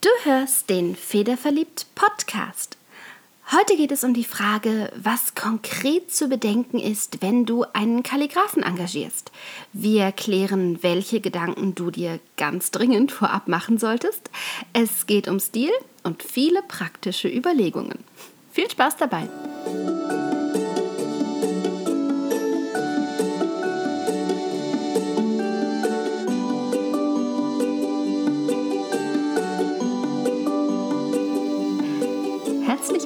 Du hörst den Federverliebt Podcast. Heute geht es um die Frage, was konkret zu bedenken ist, wenn du einen Kalligraphen engagierst. Wir erklären, welche Gedanken du dir ganz dringend vorab machen solltest. Es geht um Stil und viele praktische Überlegungen. Viel Spaß dabei!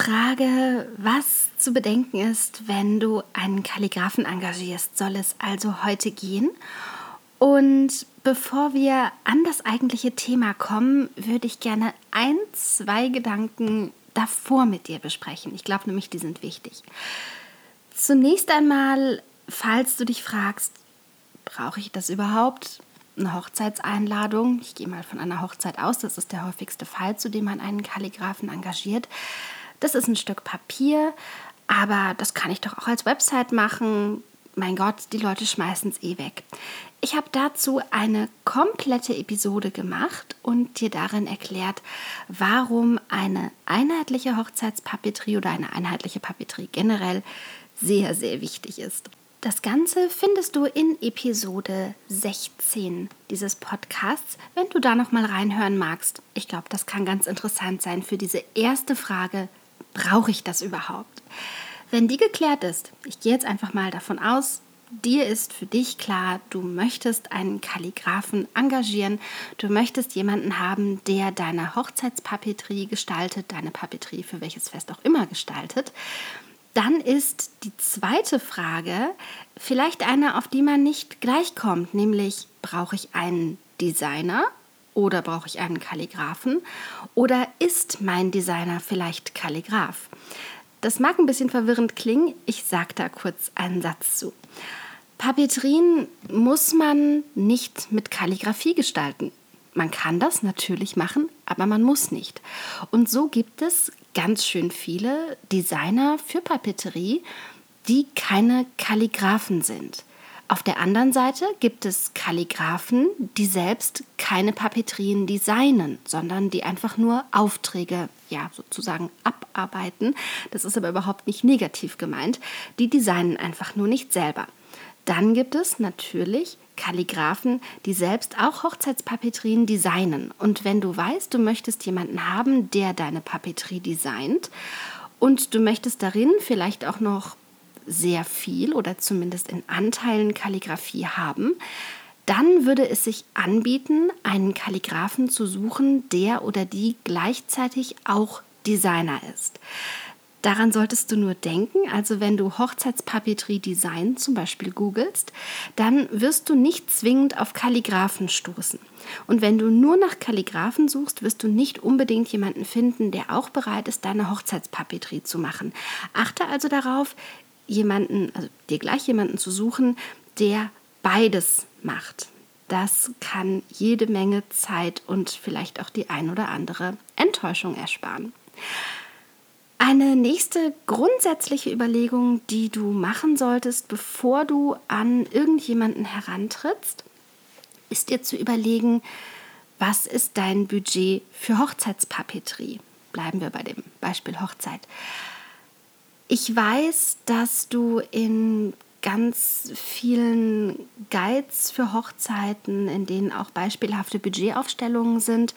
Frage, was zu bedenken ist, wenn du einen Kalligraphen engagierst, soll es also heute gehen. Und bevor wir an das eigentliche Thema kommen, würde ich gerne ein, zwei Gedanken davor mit dir besprechen. Ich glaube nämlich, die sind wichtig. Zunächst einmal, falls du dich fragst, brauche ich das überhaupt? Eine Hochzeitseinladung. Ich gehe mal von einer Hochzeit aus. Das ist der häufigste Fall, zu dem man einen Kalligraphen engagiert. Das ist ein Stück Papier, aber das kann ich doch auch als Website machen. Mein Gott, die Leute schmeißen es eh weg. Ich habe dazu eine komplette Episode gemacht und dir darin erklärt, warum eine einheitliche Hochzeitspapeterie oder eine einheitliche Papeterie generell sehr, sehr wichtig ist. Das Ganze findest du in Episode 16 dieses Podcasts, wenn du da noch mal reinhören magst. Ich glaube, das kann ganz interessant sein für diese erste Frage, brauche ich das überhaupt? Wenn die geklärt ist, ich gehe jetzt einfach mal davon aus, dir ist für dich klar, du möchtest einen Kalligraphen engagieren, du möchtest jemanden haben, der deine Hochzeitspapeterie gestaltet, deine Papeterie für welches Fest auch immer gestaltet, dann ist die zweite Frage vielleicht eine, auf die man nicht gleich kommt, nämlich brauche ich einen Designer oder brauche ich einen Kalligraphen? Oder ist mein Designer vielleicht Kalligraph? Das mag ein bisschen verwirrend klingen, ich sage da kurz einen Satz zu. Papeterien muss man nicht mit Kalligraphie gestalten. Man kann das natürlich machen, aber man muss nicht. Und so gibt es ganz schön viele Designer für Papeterie, die keine Kalligraphen sind. Auf der anderen Seite gibt es Kalligraphen, die selbst keine Papeterien designen, sondern die einfach nur Aufträge, ja, sozusagen abarbeiten. Das ist aber überhaupt nicht negativ gemeint. Die designen einfach nur nicht selber. Dann gibt es natürlich Kalligraphen, die selbst auch Hochzeitspapeterien designen. Und wenn du weißt, du möchtest jemanden haben, der deine Papeterie designt und du möchtest darin vielleicht auch noch sehr viel oder zumindest in Anteilen Kalligraphie haben, dann würde es sich anbieten, einen Kalligraphen zu suchen, der oder die gleichzeitig auch Designer ist. Daran solltest du nur denken, also wenn du Hochzeitspapeterie Design zum Beispiel googelst, dann wirst du nicht zwingend auf Kalligraphen stoßen. Und wenn du nur nach Kalligraphen suchst, wirst du nicht unbedingt jemanden finden, der auch bereit ist, deine Hochzeitspapeterie zu machen. Achte also darauf, jemanden, also dir gleich jemanden zu suchen, der beides macht. Das kann jede Menge Zeit und vielleicht auch die ein oder andere Enttäuschung ersparen. Eine nächste grundsätzliche Überlegung, die du machen solltest, bevor du an irgendjemanden herantrittst, ist dir zu überlegen, was ist dein Budget für Hochzeitspapeterie? Bleiben wir bei dem Beispiel Hochzeit. Ich weiß, dass du in ganz vielen Guides für Hochzeiten, in denen auch beispielhafte Budgetaufstellungen sind,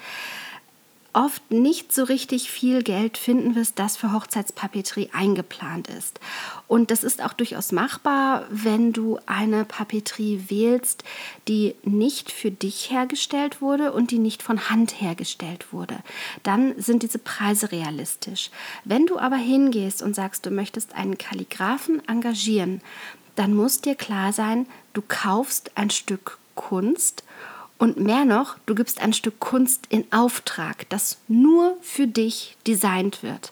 oft nicht so richtig viel Geld finden wirst, das für Hochzeitspapeterie eingeplant ist. Und das ist auch durchaus machbar, wenn du eine Papeterie wählst, die nicht für dich hergestellt wurde und die nicht von Hand hergestellt wurde. Dann sind diese Preise realistisch. Wenn du aber hingehst und sagst, du möchtest einen Kalligraphen engagieren, dann muss dir klar sein, du kaufst ein Stück Kunst und mehr noch, du gibst ein Stück Kunst in Auftrag, das nur für dich designt wird.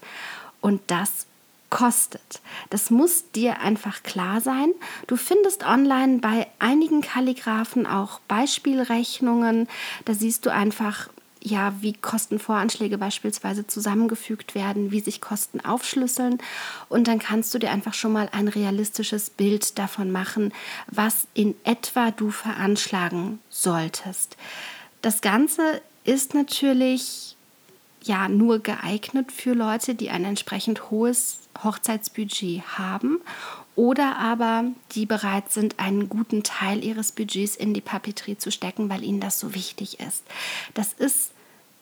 Und das kostet. Das muss dir einfach klar sein. Du findest online bei einigen Kalligraphen auch Beispielrechnungen. Da siehst du einfach, ja, wie Kostenvoranschläge beispielsweise zusammengefügt werden, wie sich Kosten aufschlüsseln. Und dann kannst du dir einfach schon mal ein realistisches Bild davon machen, was in etwa du veranschlagen solltest. Das Ganze ist natürlich ja nur geeignet für Leute, die ein entsprechend hohes Hochzeitsbudget haben oder aber die bereit sind, einen guten Teil ihres Budgets in die Papeterie zu stecken, weil ihnen das so wichtig ist. Das ist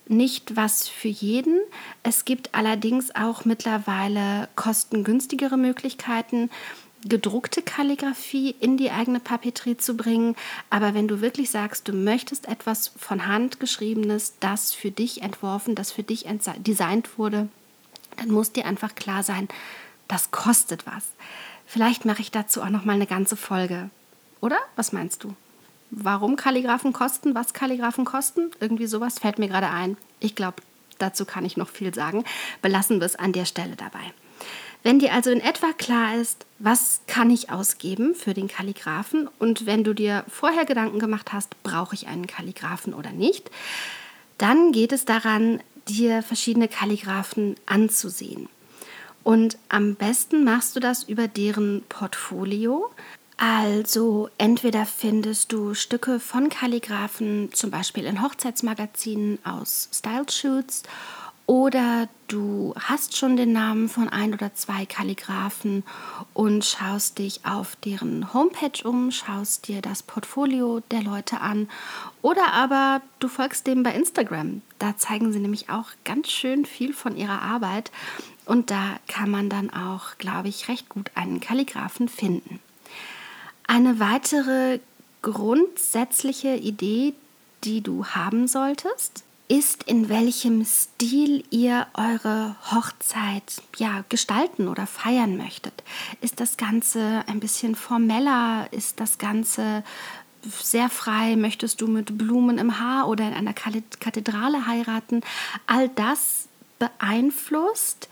nicht was für jeden. Es gibt allerdings auch mittlerweile kostengünstigere Möglichkeiten, gedruckte Kalligrafie in die eigene Papeterie zu bringen. Aber wenn du wirklich sagst, du möchtest etwas von Hand geschriebenes, das für dich entworfen, das für dich designt wurde, dann muss dir einfach klar sein, das kostet was. Vielleicht mache ich dazu auch noch mal eine ganze Folge. Oder? Was meinst du? Warum Kalligraphen kosten, was Kalligraphen kosten? Irgendwie sowas fällt mir gerade ein. Ich glaube, dazu kann ich noch viel sagen. Belassen wir es an der Stelle dabei. Wenn dir also in etwa klar ist, was kann ich ausgeben für den Kalligraphen und wenn du dir vorher Gedanken gemacht hast, brauche ich einen Kalligraphen oder nicht, dann geht es daran, dir verschiedene Kalligraphen anzusehen. Und am besten machst du das über deren Portfolio. Also entweder findest du Stücke von Kalligraphen, zum Beispiel in Hochzeitsmagazinen aus Style Shoots, oder du hast schon den Namen von ein oder zwei Kalligraphen und schaust dich auf deren Homepage um, schaust dir das Portfolio der Leute an. Oder aber du folgst dem bei Instagram. Da zeigen sie nämlich auch ganz schön viel von ihrer Arbeit. Und da kann man dann auch, glaube ich, recht gut einen Kalligraphen finden. Eine weitere grundsätzliche Idee, die du haben solltest, ist, in welchem Stil ihr eure Hochzeit ja, gestalten oder feiern möchtet. Ist das Ganze ein bisschen formeller? Ist das Ganze sehr frei? Möchtest du mit Blumen im Haar oder in einer Kathedrale heiraten? All das beeinflusst,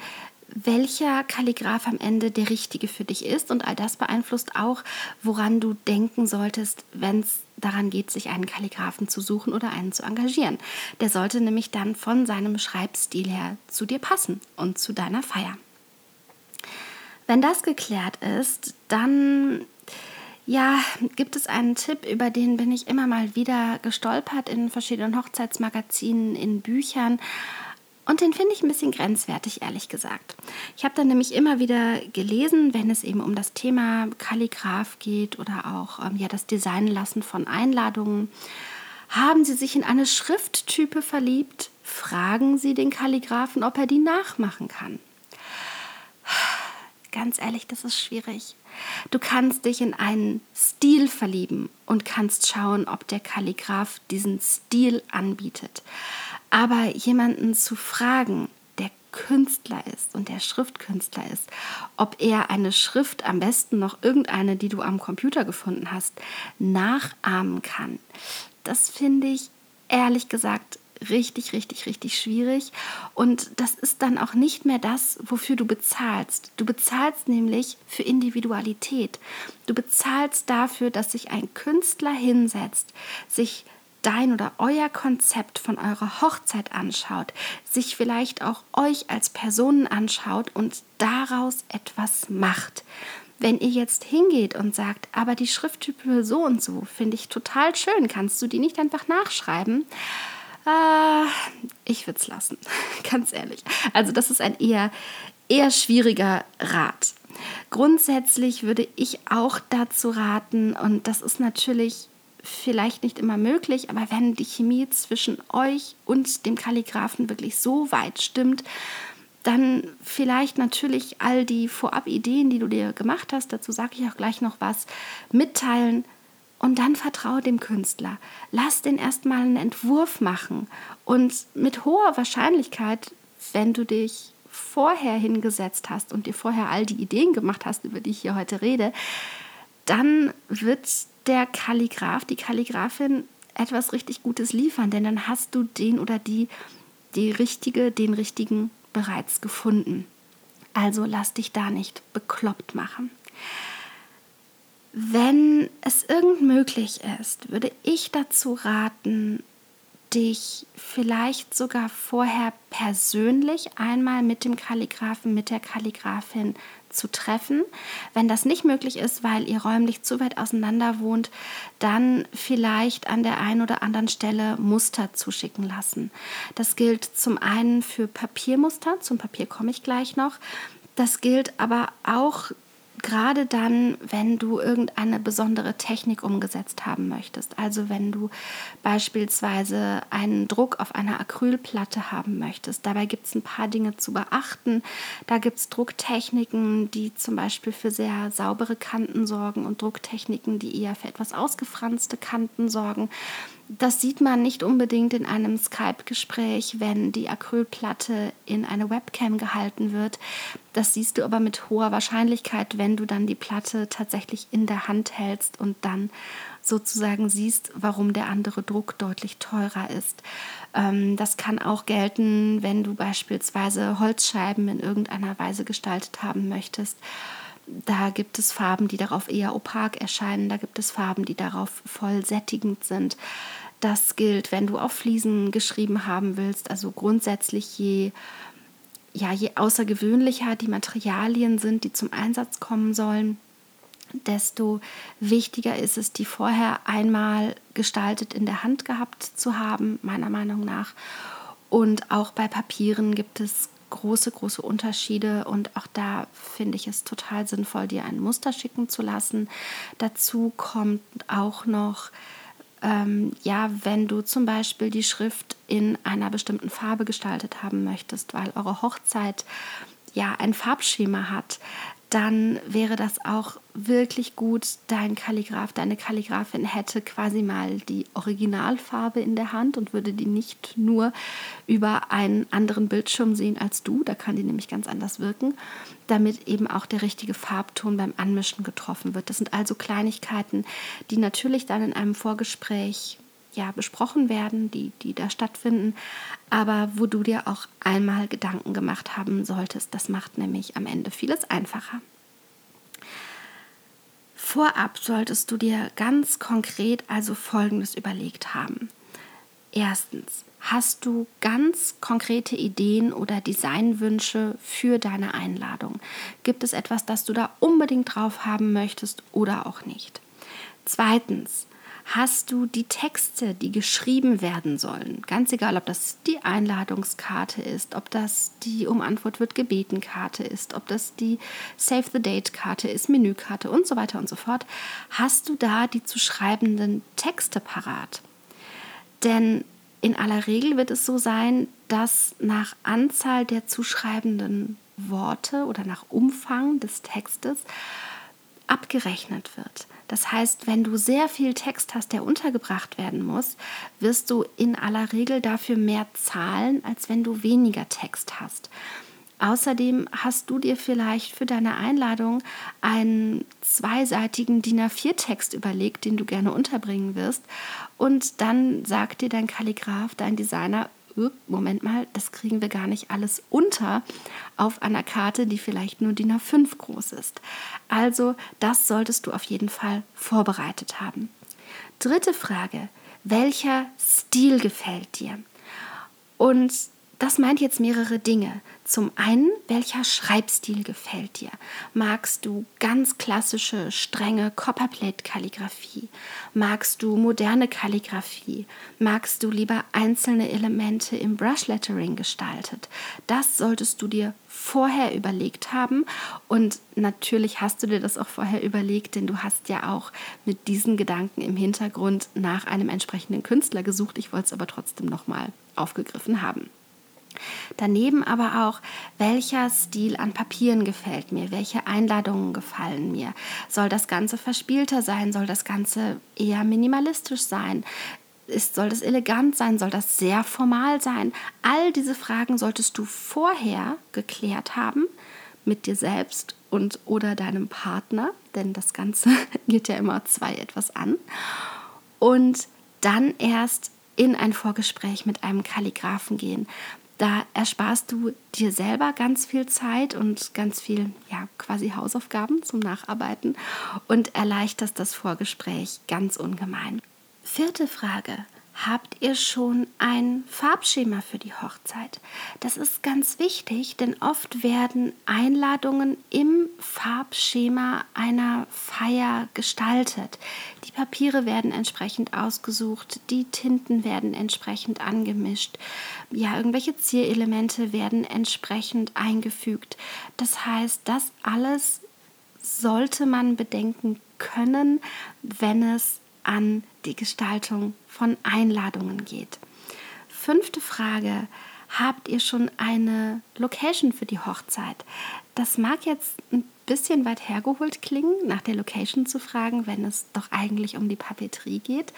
welcher Kalligraph am Ende der richtige für dich ist. Und all das beeinflusst auch, woran du denken solltest, wenn es daran geht, sich einen Kalligraphen zu suchen oder einen zu engagieren. Der sollte nämlich dann von seinem Schreibstil her zu dir passen und zu deiner Feier. Wenn das geklärt ist, dann ja, gibt es einen Tipp, über den bin ich immer mal wieder gestolpert in verschiedenen Hochzeitsmagazinen, in Büchern. Und den finde ich ein bisschen grenzwertig, ehrlich gesagt. Ich habe dann nämlich immer wieder gelesen, wenn es eben um das Thema Kalligraph geht oder auch ähm, ja, das Designen lassen von Einladungen. Haben Sie sich in eine Schrifttype verliebt? Fragen Sie den Kalligraphen, ob er die nachmachen kann. Ganz ehrlich, das ist schwierig. Du kannst dich in einen Stil verlieben und kannst schauen, ob der Kalligraph diesen Stil anbietet. Aber jemanden zu fragen, der Künstler ist und der Schriftkünstler ist, ob er eine Schrift, am besten noch irgendeine, die du am Computer gefunden hast, nachahmen kann, das finde ich ehrlich gesagt richtig, richtig, richtig schwierig. Und das ist dann auch nicht mehr das, wofür du bezahlst. Du bezahlst nämlich für Individualität. Du bezahlst dafür, dass sich ein Künstler hinsetzt, sich dein oder euer Konzept von eurer Hochzeit anschaut, sich vielleicht auch euch als Personen anschaut und daraus etwas macht. Wenn ihr jetzt hingeht und sagt, aber die Schrifttype so und so finde ich total schön, kannst du die nicht einfach nachschreiben? Äh, ich würde es lassen, ganz ehrlich. Also das ist ein eher, eher schwieriger Rat. Grundsätzlich würde ich auch dazu raten, und das ist natürlich vielleicht nicht immer möglich, aber wenn die Chemie zwischen euch und dem Kalligraphen wirklich so weit stimmt, dann vielleicht natürlich all die Vorab-Ideen, die du dir gemacht hast, dazu sage ich auch gleich noch was, mitteilen und dann vertraue dem Künstler. Lass den erstmal einen Entwurf machen und mit hoher Wahrscheinlichkeit, wenn du dich vorher hingesetzt hast und dir vorher all die Ideen gemacht hast, über die ich hier heute rede, dann wird der Kalligraph, die Kalligraphin etwas richtig Gutes liefern, denn dann hast du den oder die, die richtige, den richtigen bereits gefunden. Also lass dich da nicht bekloppt machen. Wenn es irgend möglich ist, würde ich dazu raten, dich vielleicht sogar vorher persönlich einmal mit dem Kalligraphen, mit der Kalligraphin zu treffen. Wenn das nicht möglich ist, weil ihr räumlich zu weit auseinander wohnt, dann vielleicht an der einen oder anderen Stelle Muster zuschicken lassen. Das gilt zum einen für Papiermuster, zum Papier komme ich gleich noch. Das gilt aber auch gerade dann, wenn du irgendeine besondere Technik umgesetzt haben möchtest. Also wenn du beispielsweise einen Druck auf einer Acrylplatte haben möchtest. Dabei gibt es ein paar Dinge zu beachten. Da gibt es Drucktechniken, die zum Beispiel für sehr saubere Kanten sorgen und Drucktechniken, die eher für etwas ausgefranste Kanten sorgen. Das sieht man nicht unbedingt in einem Skype-Gespräch, wenn die Acrylplatte in eine Webcam gehalten wird. Das siehst du aber mit hoher Wahrscheinlichkeit, wenn du dann die Platte tatsächlich in der Hand hältst und dann sozusagen siehst, warum der andere Druck deutlich teurer ist. Ähm, das kann auch gelten, wenn du beispielsweise Holzscheiben in irgendeiner Weise gestaltet haben möchtest. Da gibt es Farben, die darauf eher opak erscheinen. Da gibt es Farben, die darauf voll sättigend sind. Das gilt, wenn du auf Fliesen geschrieben haben willst. Also grundsätzlich je, ja, je außergewöhnlicher die Materialien sind, die zum Einsatz kommen sollen, desto wichtiger ist es, die vorher einmal gestaltet in der Hand gehabt zu haben, meiner Meinung nach. Und auch bei Papieren gibt es große, große Unterschiede und auch da finde ich es total sinnvoll, dir ein Muster schicken zu lassen. Dazu kommt auch noch, ähm, ja, wenn du zum Beispiel die Schrift in einer bestimmten Farbe gestaltet haben möchtest, weil eure Hochzeit ja ein Farbschema hat, dann wäre das auch wirklich gut. Dein Kalligraph, deine Kalligraphin hätte quasi mal die Originalfarbe in der Hand und würde die nicht nur über einen anderen Bildschirm sehen als du. Da kann die nämlich ganz anders wirken, damit eben auch der richtige Farbton beim Anmischen getroffen wird. Das sind also Kleinigkeiten, die natürlich dann in einem Vorgespräch ja, besprochen werden, die, die da stattfinden, aber wo du dir auch einmal Gedanken gemacht haben solltest. Das macht nämlich am Ende vieles einfacher. Vorab solltest du dir ganz konkret also Folgendes überlegt haben. Erstens, hast du ganz konkrete Ideen oder Designwünsche für deine Einladung? Gibt es etwas, das du da unbedingt drauf haben möchtest oder auch nicht? Zweitens, hast du die Texte, die geschrieben werden sollen. Ganz egal, ob das die Einladungskarte ist, ob das die Um Antwort wird gebeten Karte ist, ob das die Save the Date Karte ist, Menükarte und so weiter und so fort. Hast du da die zu schreibenden Texte parat? Denn in aller Regel wird es so sein, dass nach Anzahl der zuschreibenden Worte oder nach Umfang des Textes abgerechnet wird. Das heißt, wenn du sehr viel Text hast, der untergebracht werden muss, wirst du in aller Regel dafür mehr zahlen, als wenn du weniger Text hast. Außerdem hast du dir vielleicht für deine Einladung einen zweiseitigen DIN A4-Text überlegt, den du gerne unterbringen wirst. Und dann sagt dir dein Kalligraph, dein Designer, Moment mal, das kriegen wir gar nicht alles unter auf einer Karte, die vielleicht nur DIN A5 groß ist. Also das solltest du auf jeden Fall vorbereitet haben. Dritte Frage, welcher Stil gefällt dir? Und das meint jetzt mehrere Dinge. Zum einen, welcher Schreibstil gefällt dir? Magst du ganz klassische, strenge Copperplate-Kalligraphie? Magst du moderne Kalligraphie? Magst du lieber einzelne Elemente im Brushlettering gestaltet? Das solltest du dir vorher überlegt haben und natürlich hast du dir das auch vorher überlegt, denn du hast ja auch mit diesen Gedanken im Hintergrund nach einem entsprechenden Künstler gesucht. Ich wollte es aber trotzdem nochmal aufgegriffen haben. Daneben aber auch, welcher Stil an Papieren gefällt mir, welche Einladungen gefallen mir. Soll das Ganze verspielter sein? Soll das Ganze eher minimalistisch sein? Ist, soll das elegant sein? Soll das sehr formal sein? All diese Fragen solltest du vorher geklärt haben mit dir selbst und oder deinem Partner, denn das Ganze geht ja immer zwei etwas an. Und dann erst in ein Vorgespräch mit einem Kalligraphen gehen. Da ersparst du dir selber ganz viel Zeit und ganz viel, ja, quasi Hausaufgaben zum Nacharbeiten und erleichterst das Vorgespräch ganz ungemein. Vierte Frage. Habt ihr schon ein Farbschema für die Hochzeit? Das ist ganz wichtig, denn oft werden Einladungen im Farbschema einer Feier gestaltet. Die Papiere werden entsprechend ausgesucht, die Tinten werden entsprechend angemischt, ja, irgendwelche Zierelemente werden entsprechend eingefügt. Das heißt, das alles sollte man bedenken können, wenn es an die Gestaltung von Einladungen geht. Fünfte Frage. Habt ihr schon eine Location für die Hochzeit? Das mag jetzt ein bisschen weit hergeholt klingen, nach der Location zu fragen, wenn es doch eigentlich um die Papeterie geht.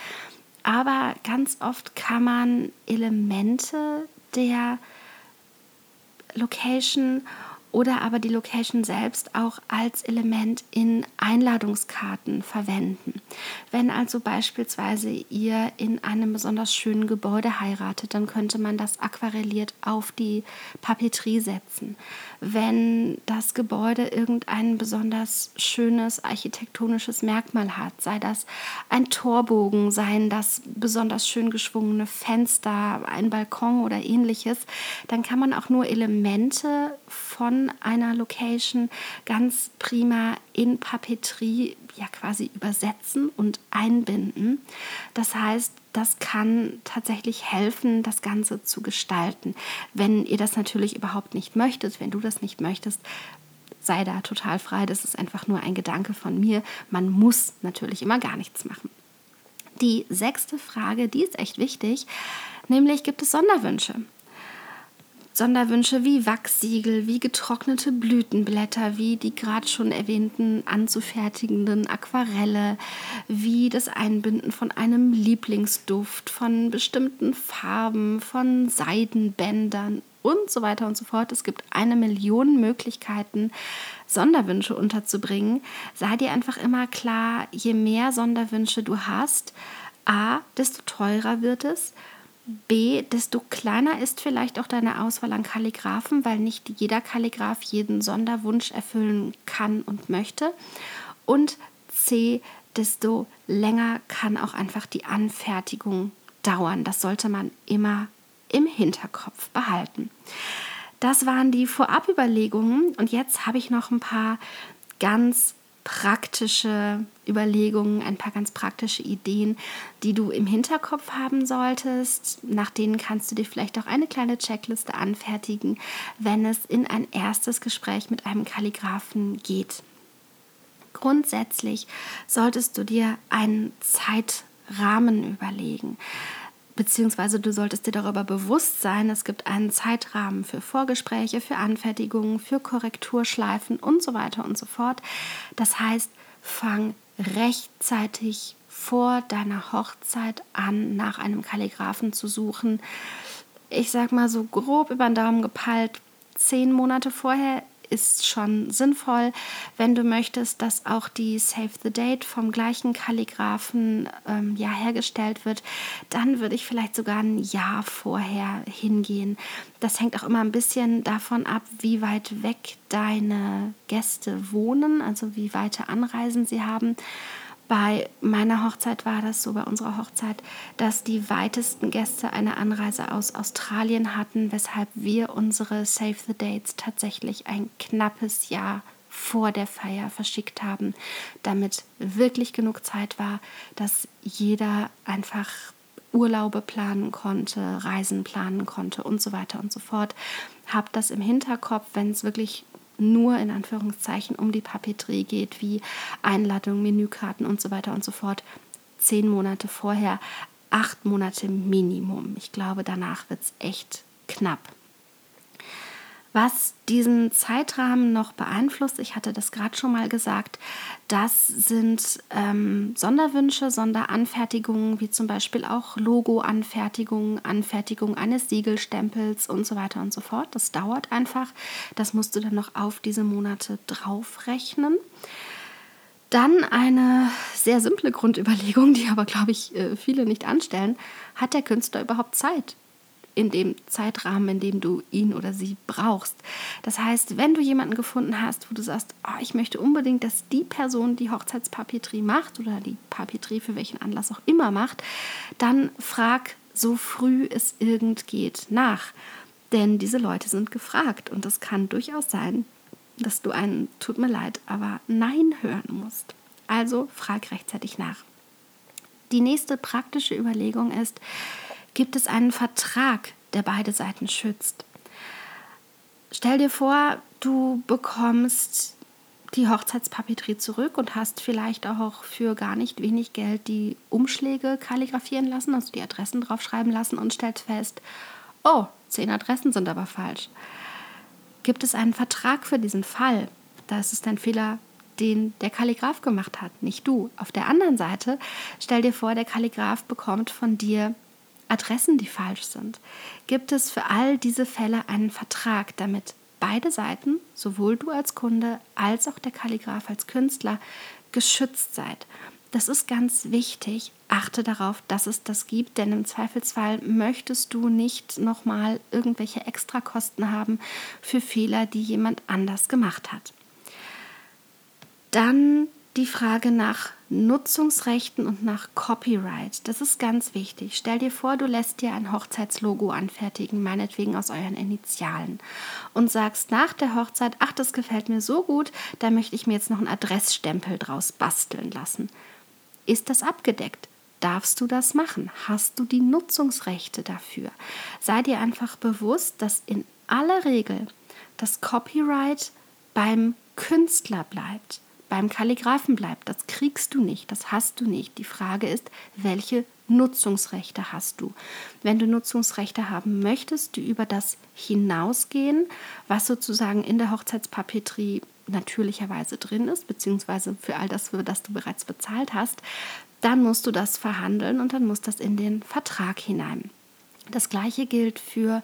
Aber ganz oft kann man Elemente der Location oder aber die Location selbst auch als Element in Einladungskarten verwenden. Wenn also beispielsweise ihr in einem besonders schönen Gebäude heiratet, dann könnte man das aquarelliert auf die Papeterie setzen. Wenn das Gebäude irgendein besonders schönes architektonisches Merkmal hat, sei das ein Torbogen, seien das besonders schön geschwungene Fenster, ein Balkon oder ähnliches, dann kann man auch nur Elemente von einer Location ganz prima in Papeterie ja quasi übersetzen und einbinden. Das heißt, das kann tatsächlich helfen, das Ganze zu gestalten. Wenn ihr das natürlich überhaupt nicht möchtet, wenn du das nicht möchtest, sei da total frei. Das ist einfach nur ein Gedanke von mir. Man muss natürlich immer gar nichts machen. Die sechste Frage, die ist echt wichtig, nämlich gibt es Sonderwünsche? Sonderwünsche wie Wachsiegel, wie getrocknete Blütenblätter, wie die gerade schon erwähnten anzufertigenden Aquarelle, wie das Einbinden von einem Lieblingsduft, von bestimmten Farben, von Seidenbändern und so weiter und so fort. Es gibt eine Million Möglichkeiten, Sonderwünsche unterzubringen. Sei dir einfach immer klar, je mehr Sonderwünsche du hast, a, desto teurer wird es B, desto kleiner ist vielleicht auch deine Auswahl an Kalligraphen, weil nicht jeder Kalligraph jeden Sonderwunsch erfüllen kann und möchte. Und C, desto länger kann auch einfach die Anfertigung dauern. Das sollte man immer im Hinterkopf behalten. Das waren die Vorabüberlegungen und jetzt habe ich noch ein paar ganz praktische Überlegungen, ein paar ganz praktische Ideen, die du im Hinterkopf haben solltest. Nach denen kannst du dir vielleicht auch eine kleine Checkliste anfertigen, wenn es in ein erstes Gespräch mit einem Kalligraphen geht. Grundsätzlich solltest du dir einen Zeitrahmen überlegen beziehungsweise du solltest dir darüber bewusst sein, es gibt einen Zeitrahmen für Vorgespräche, für Anfertigungen, für Korrekturschleifen und so weiter und so fort. Das heißt, fang rechtzeitig vor deiner Hochzeit an, nach einem Kalligraphen zu suchen. Ich sag mal so grob über den Daumen gepeilt, zehn Monate vorher ist schon sinnvoll. Wenn du möchtest, dass auch die Save the Date vom gleichen Kalligraphen ähm, ja, hergestellt wird, dann würde ich vielleicht sogar ein Jahr vorher hingehen. Das hängt auch immer ein bisschen davon ab, wie weit weg deine Gäste wohnen, also wie weite Anreisen sie haben. Bei meiner Hochzeit war das so, bei unserer Hochzeit, dass die weitesten Gäste eine Anreise aus Australien hatten, weshalb wir unsere Save the Dates tatsächlich ein knappes Jahr vor der Feier verschickt haben, damit wirklich genug Zeit war, dass jeder einfach Urlaube planen konnte, Reisen planen konnte und so weiter und so fort. Hab das im Hinterkopf, wenn es wirklich nur in Anführungszeichen um die Papeterie geht, wie Einladungen, Menükarten und so weiter und so fort. Zehn Monate vorher, acht Monate Minimum. Ich glaube, danach wird es echt knapp. Was diesen Zeitrahmen noch beeinflusst, ich hatte das gerade schon mal gesagt, das sind ähm, Sonderwünsche, Sonderanfertigungen, wie zum Beispiel auch Logo-Anfertigungen, Anfertigung eines Siegelstempels und so weiter und so fort. Das dauert einfach. Das musst du dann noch auf diese Monate draufrechnen. Dann eine sehr simple Grundüberlegung, die aber, glaube ich, äh, viele nicht anstellen. Hat der Künstler überhaupt Zeit? In dem Zeitrahmen, in dem du ihn oder sie brauchst. Das heißt, wenn du jemanden gefunden hast, wo du sagst, oh, ich möchte unbedingt, dass die Person die Hochzeitspapeterie macht oder die Papeterie für welchen Anlass auch immer macht, dann frag so früh es irgend geht nach. Denn diese Leute sind gefragt und es kann durchaus sein, dass du einen Tut mir leid, aber Nein hören musst. Also frag rechtzeitig nach. Die nächste praktische Überlegung ist, gibt es einen Vertrag, der beide Seiten schützt. Stell dir vor, du bekommst die Hochzeitspapeterie zurück und hast vielleicht auch für gar nicht wenig Geld die Umschläge kalligrafieren lassen, also die Adressen draufschreiben lassen und stellst fest, oh, zehn Adressen sind aber falsch. Gibt es einen Vertrag für diesen Fall? Da ist ein Fehler, den der Kalligraph gemacht hat, nicht du. Auf der anderen Seite, stell dir vor, der Kalligraph bekommt von dir Adressen, die falsch sind, gibt es für all diese Fälle einen Vertrag, damit beide Seiten, sowohl du als Kunde als auch der Kalligraph als Künstler, geschützt seid. Das ist ganz wichtig. Achte darauf, dass es das gibt, denn im Zweifelsfall möchtest du nicht nochmal irgendwelche Extrakosten haben für Fehler, die jemand anders gemacht hat. Dann die Frage nach Nutzungsrechten und nach Copyright. Das ist ganz wichtig. Stell dir vor, du lässt dir ein Hochzeitslogo anfertigen, meinetwegen aus euren Initialen, und sagst nach der Hochzeit, ach, das gefällt mir so gut, da möchte ich mir jetzt noch einen Adressstempel draus basteln lassen. Ist das abgedeckt? Darfst du das machen? Hast du die Nutzungsrechte dafür? Sei dir einfach bewusst, dass in aller Regel das Copyright beim Künstler bleibt beim Kalligraphen bleibt. Das kriegst du nicht, das hast du nicht. Die Frage ist, welche Nutzungsrechte hast du? Wenn du Nutzungsrechte haben möchtest, die über das hinausgehen, was sozusagen in der Hochzeitspapeterie natürlicherweise drin ist, beziehungsweise für all das, für das du bereits bezahlt hast, dann musst du das verhandeln und dann muss das in den Vertrag hinein. Das gleiche gilt für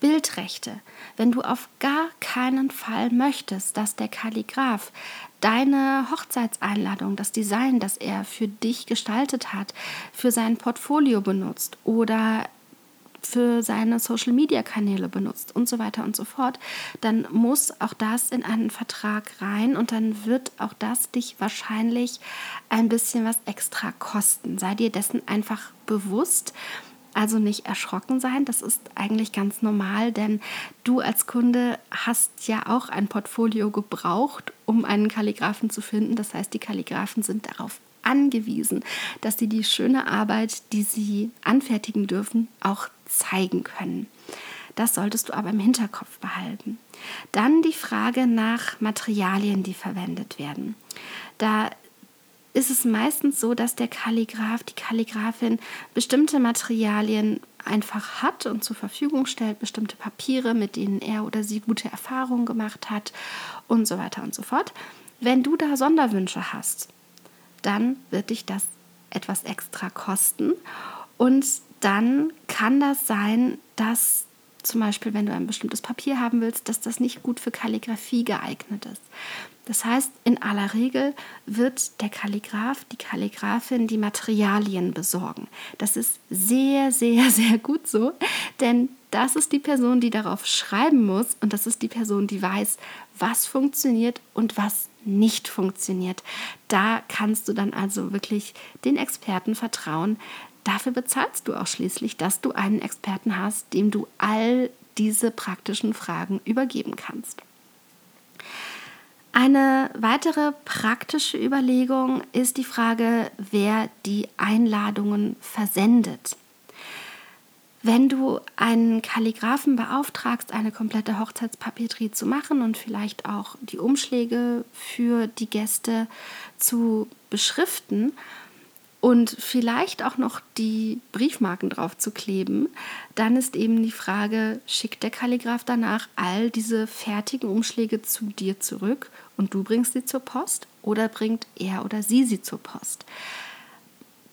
Bildrechte. Wenn du auf gar keinen Fall möchtest, dass der Kalligraph deine Hochzeitseinladung, das Design, das er für dich gestaltet hat, für sein Portfolio benutzt oder für seine Social-Media-Kanäle benutzt und so weiter und so fort, dann muss auch das in einen Vertrag rein und dann wird auch das dich wahrscheinlich ein bisschen was extra kosten. Sei dir dessen einfach bewusst also nicht erschrocken sein, das ist eigentlich ganz normal, denn du als Kunde hast ja auch ein Portfolio gebraucht, um einen Kalligraphen zu finden. Das heißt, die Kalligraphen sind darauf angewiesen, dass sie die schöne Arbeit, die sie anfertigen dürfen, auch zeigen können. Das solltest du aber im Hinterkopf behalten. Dann die Frage nach Materialien, die verwendet werden. Da ist es meistens so, dass der Kalligraph, die Kalligraphin bestimmte Materialien einfach hat und zur Verfügung stellt, bestimmte Papiere, mit denen er oder sie gute Erfahrungen gemacht hat und so weiter und so fort. Wenn du da Sonderwünsche hast, dann wird dich das etwas extra kosten und dann kann das sein, dass zum Beispiel, wenn du ein bestimmtes Papier haben willst, dass das nicht gut für Kalligrafie geeignet ist. Das heißt, in aller Regel wird der Kalligraph, die Kalligraphin die Materialien besorgen. Das ist sehr, sehr, sehr gut so, denn das ist die Person, die darauf schreiben muss und das ist die Person, die weiß, was funktioniert und was nicht funktioniert. Da kannst du dann also wirklich den Experten vertrauen. Dafür bezahlst du auch schließlich, dass du einen Experten hast, dem du all diese praktischen Fragen übergeben kannst. Eine weitere praktische Überlegung ist die Frage, wer die Einladungen versendet. Wenn du einen Kalligraphen beauftragst, eine komplette Hochzeitspapeterie zu machen und vielleicht auch die Umschläge für die Gäste zu beschriften, und vielleicht auch noch die Briefmarken drauf zu kleben, dann ist eben die Frage, schickt der Kalligraph danach all diese fertigen Umschläge zu dir zurück und du bringst sie zur Post oder bringt er oder sie sie zur Post?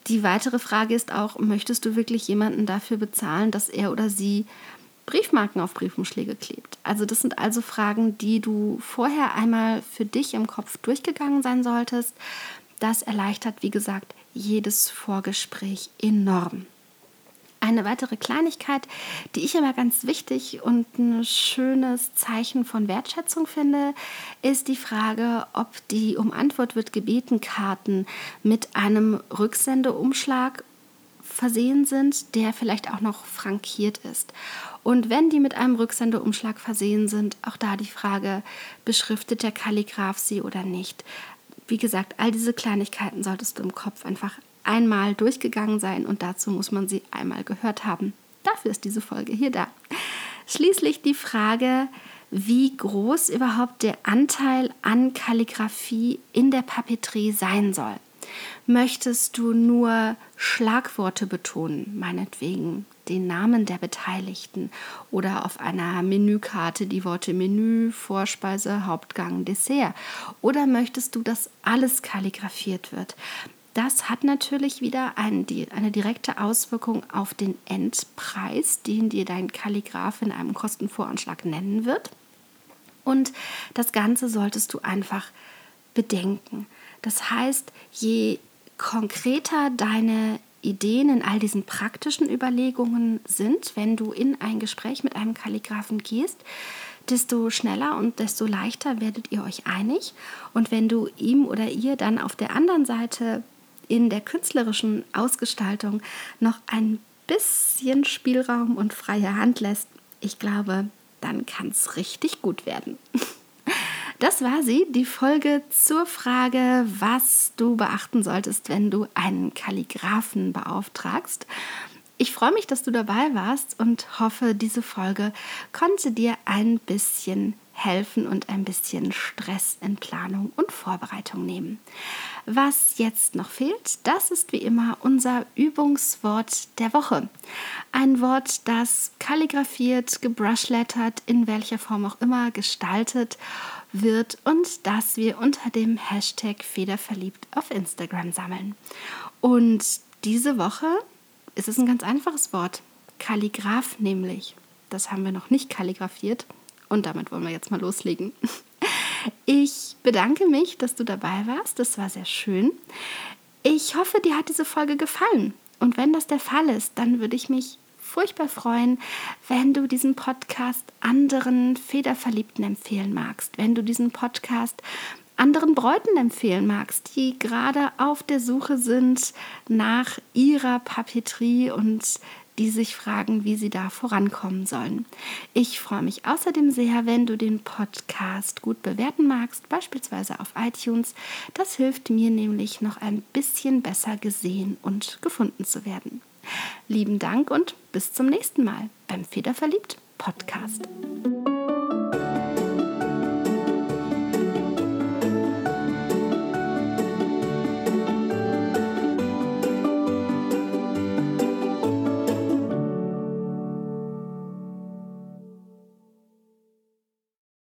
Die weitere Frage ist auch, möchtest du wirklich jemanden dafür bezahlen, dass er oder sie Briefmarken auf Briefumschläge klebt? Also das sind also Fragen, die du vorher einmal für dich im Kopf durchgegangen sein solltest. Das erleichtert, wie gesagt, jedes Vorgespräch enorm. Eine weitere Kleinigkeit, die ich immer ganz wichtig und ein schönes Zeichen von Wertschätzung finde, ist die Frage, ob die um Antwort wird gebeten Karten mit einem Rücksendeumschlag versehen sind, der vielleicht auch noch frankiert ist. Und wenn die mit einem Rücksendeumschlag versehen sind, auch da die Frage, beschriftet der Kalligraph sie oder nicht? Wie gesagt, all diese Kleinigkeiten solltest du im Kopf einfach einmal durchgegangen sein und dazu muss man sie einmal gehört haben. Dafür ist diese Folge hier da. Schließlich die Frage, wie groß überhaupt der Anteil an Kalligraphie in der Papeterie sein soll. Möchtest du nur Schlagworte betonen, meinetwegen den Namen der Beteiligten oder auf einer Menükarte die Worte Menü, Vorspeise, Hauptgang, Dessert? Oder möchtest du, dass alles kalligrafiert wird? Das hat natürlich wieder ein, eine direkte Auswirkung auf den Endpreis, den dir dein Kalligraph in einem Kostenvoranschlag nennen wird. Und das Ganze solltest du einfach bedenken. Das heißt, je konkreter deine Ideen in all diesen praktischen Überlegungen sind, wenn du in ein Gespräch mit einem Kalligraphen gehst, desto schneller und desto leichter werdet ihr euch einig. Und wenn du ihm oder ihr dann auf der anderen Seite in der künstlerischen Ausgestaltung noch ein bisschen Spielraum und freie Hand lässt, ich glaube, dann kann es richtig gut werden. Das war sie, die Folge zur Frage, was du beachten solltest, wenn du einen Kalligraphen beauftragst. Ich freue mich, dass du dabei warst und hoffe, diese Folge konnte dir ein bisschen helfen und ein bisschen Stress in Planung und Vorbereitung nehmen. Was jetzt noch fehlt, das ist wie immer unser Übungswort der Woche. Ein Wort, das kalligrafiert, gebrushlettert, in welcher Form auch immer gestaltet wird und das wir unter dem Hashtag Federverliebt auf Instagram sammeln. Und diese Woche ist es ein ganz einfaches Wort. Kalligraph nämlich. Das haben wir noch nicht kalligrafiert und damit wollen wir jetzt mal loslegen. Ich bedanke mich, dass du dabei warst. Das war sehr schön. Ich hoffe, dir hat diese Folge gefallen. Und wenn das der Fall ist, dann würde ich mich furchtbar freuen, wenn du diesen Podcast anderen Federverliebten empfehlen magst, wenn du diesen Podcast anderen Bräuten empfehlen magst, die gerade auf der Suche sind nach ihrer Papeterie und die sich fragen, wie sie da vorankommen sollen. Ich freue mich außerdem sehr, wenn du den Podcast gut bewerten magst, beispielsweise auf iTunes. Das hilft mir nämlich noch ein bisschen besser gesehen und gefunden zu werden. Lieben Dank und bis zum nächsten Mal beim Federverliebt Podcast.